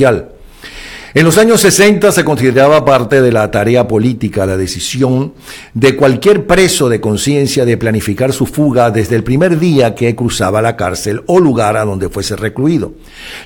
mundial. En los años 60 se consideraba parte de la tarea política la decisión de cualquier preso de conciencia de planificar su fuga desde el primer día que cruzaba la cárcel o lugar a donde fuese recluido.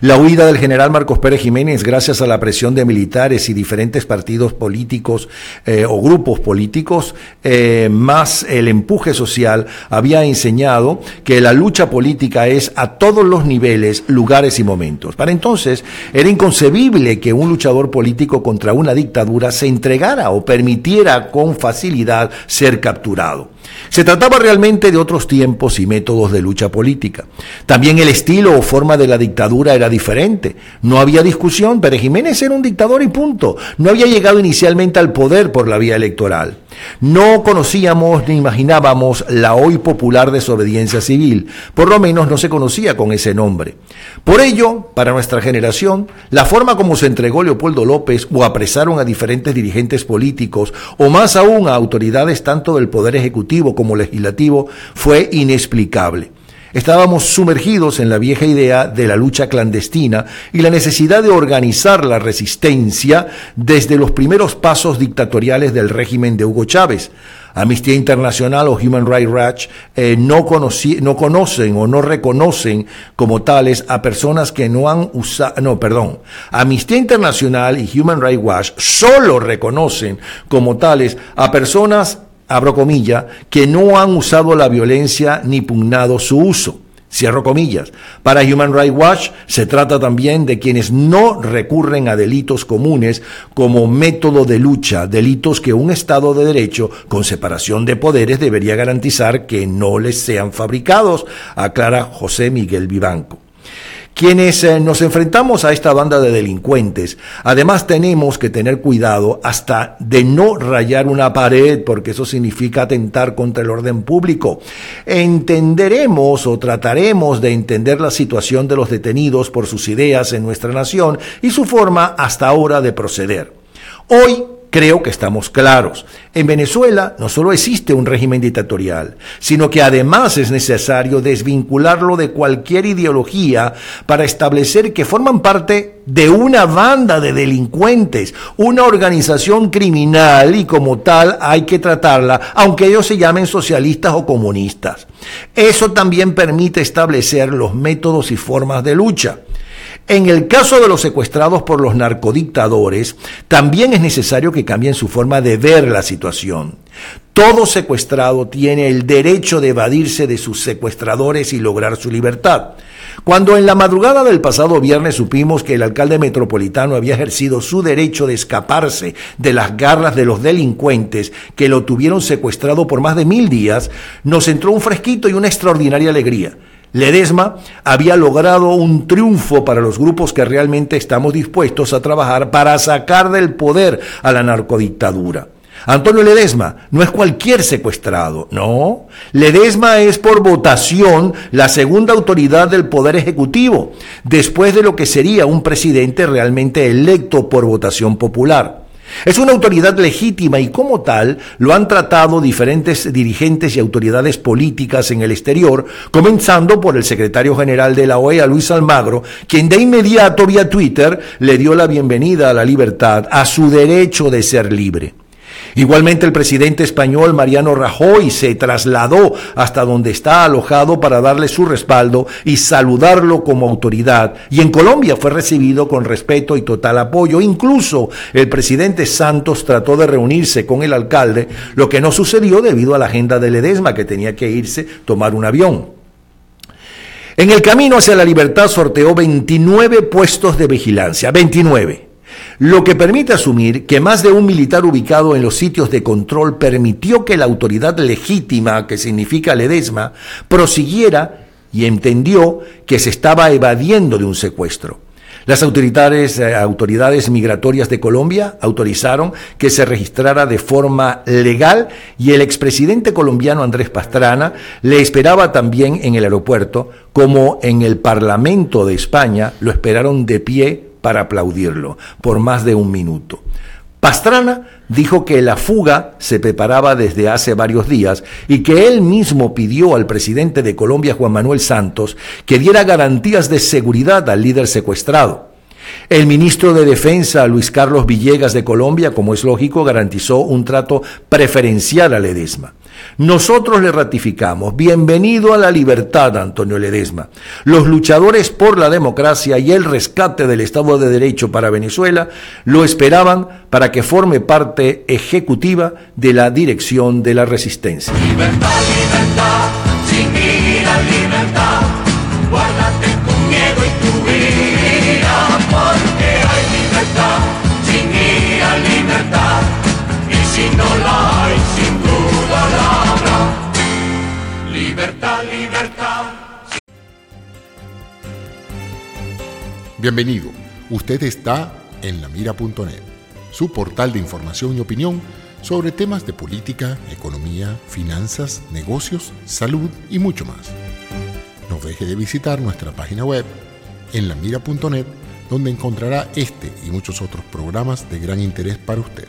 La huida del general Marcos Pérez Jiménez, gracias a la presión de militares y diferentes partidos políticos eh, o grupos políticos, eh, más el empuje social, había enseñado que la lucha política es a todos los niveles, lugares y momentos. Para entonces era inconcebible que un luchador político contra una dictadura se entregara o permitiera con facilidad ser capturado. Se trataba realmente de otros tiempos y métodos de lucha política. También el estilo o forma de la dictadura era diferente. No había discusión, Pérez Jiménez era un dictador y punto. No había llegado inicialmente al poder por la vía electoral. No conocíamos ni imaginábamos la hoy popular desobediencia civil, por lo menos no se conocía con ese nombre. Por ello, para nuestra generación, la forma como se entregó Leopoldo López o apresaron a diferentes dirigentes políticos o más aún a autoridades tanto del Poder Ejecutivo como Legislativo fue inexplicable. Estábamos sumergidos en la vieja idea de la lucha clandestina y la necesidad de organizar la resistencia desde los primeros pasos dictatoriales del régimen de Hugo Chávez. Amnistía Internacional o Human Rights Watch eh, no, no conocen o no reconocen como tales a personas que no han usado, no, perdón, Amnistía Internacional y Human Rights Watch solo reconocen como tales a personas abro comillas, que no han usado la violencia ni pugnado su uso. Cierro comillas. Para Human Rights Watch se trata también de quienes no recurren a delitos comunes como método de lucha, delitos que un Estado de Derecho con separación de poderes debería garantizar que no les sean fabricados, aclara José Miguel Vivanco. Quienes eh, nos enfrentamos a esta banda de delincuentes, además tenemos que tener cuidado hasta de no rayar una pared, porque eso significa atentar contra el orden público. Entenderemos o trataremos de entender la situación de los detenidos por sus ideas en nuestra nación y su forma hasta ahora de proceder. Hoy Creo que estamos claros. En Venezuela no solo existe un régimen dictatorial, sino que además es necesario desvincularlo de cualquier ideología para establecer que forman parte de una banda de delincuentes, una organización criminal y como tal hay que tratarla, aunque ellos se llamen socialistas o comunistas. Eso también permite establecer los métodos y formas de lucha. En el caso de los secuestrados por los narcodictadores, también es necesario que cambien su forma de ver la situación. Todo secuestrado tiene el derecho de evadirse de sus secuestradores y lograr su libertad. Cuando en la madrugada del pasado viernes supimos que el alcalde metropolitano había ejercido su derecho de escaparse de las garras de los delincuentes que lo tuvieron secuestrado por más de mil días, nos entró un fresquito y una extraordinaria alegría. Ledesma había logrado un triunfo para los grupos que realmente estamos dispuestos a trabajar para sacar del poder a la narcodictadura. Antonio Ledesma no es cualquier secuestrado, no. Ledesma es por votación la segunda autoridad del Poder Ejecutivo, después de lo que sería un presidente realmente electo por votación popular. Es una autoridad legítima y como tal lo han tratado diferentes dirigentes y autoridades políticas en el exterior, comenzando por el secretario general de la OEA, Luis Almagro, quien de inmediato vía Twitter le dio la bienvenida a la libertad, a su derecho de ser libre. Igualmente el presidente español Mariano Rajoy se trasladó hasta donde está alojado para darle su respaldo y saludarlo como autoridad. Y en Colombia fue recibido con respeto y total apoyo. Incluso el presidente Santos trató de reunirse con el alcalde, lo que no sucedió debido a la agenda de Ledesma que tenía que irse tomar un avión. En el camino hacia la libertad sorteó 29 puestos de vigilancia, 29 lo que permite asumir que más de un militar ubicado en los sitios de control permitió que la autoridad legítima, que significa Ledesma, prosiguiera y entendió que se estaba evadiendo de un secuestro. Las autoridades, eh, migratorias de Colombia autorizaron que se registrara de forma legal y el expresidente colombiano Andrés Pastrana le esperaba también en el aeropuerto, como en el Parlamento de España lo esperaron de pie para aplaudirlo por más de un minuto. Pastrana dijo que la fuga se preparaba desde hace varios días y que él mismo pidió al presidente de Colombia, Juan Manuel Santos, que diera garantías de seguridad al líder secuestrado. El ministro de Defensa, Luis Carlos Villegas de Colombia, como es lógico, garantizó un trato preferencial a Ledesma. Nosotros le ratificamos, bienvenido a la libertad, Antonio Ledesma. Los luchadores por la democracia y el rescate del Estado de Derecho para Venezuela lo esperaban para que forme parte ejecutiva de la dirección de la resistencia. Libertad, libertad, sin libertad, guárdate miedo y Bienvenido, usted está en lamira.net, su portal de información y opinión sobre temas de política, economía, finanzas, negocios, salud y mucho más. No deje de visitar nuestra página web en lamira.net donde encontrará este y muchos otros programas de gran interés para usted.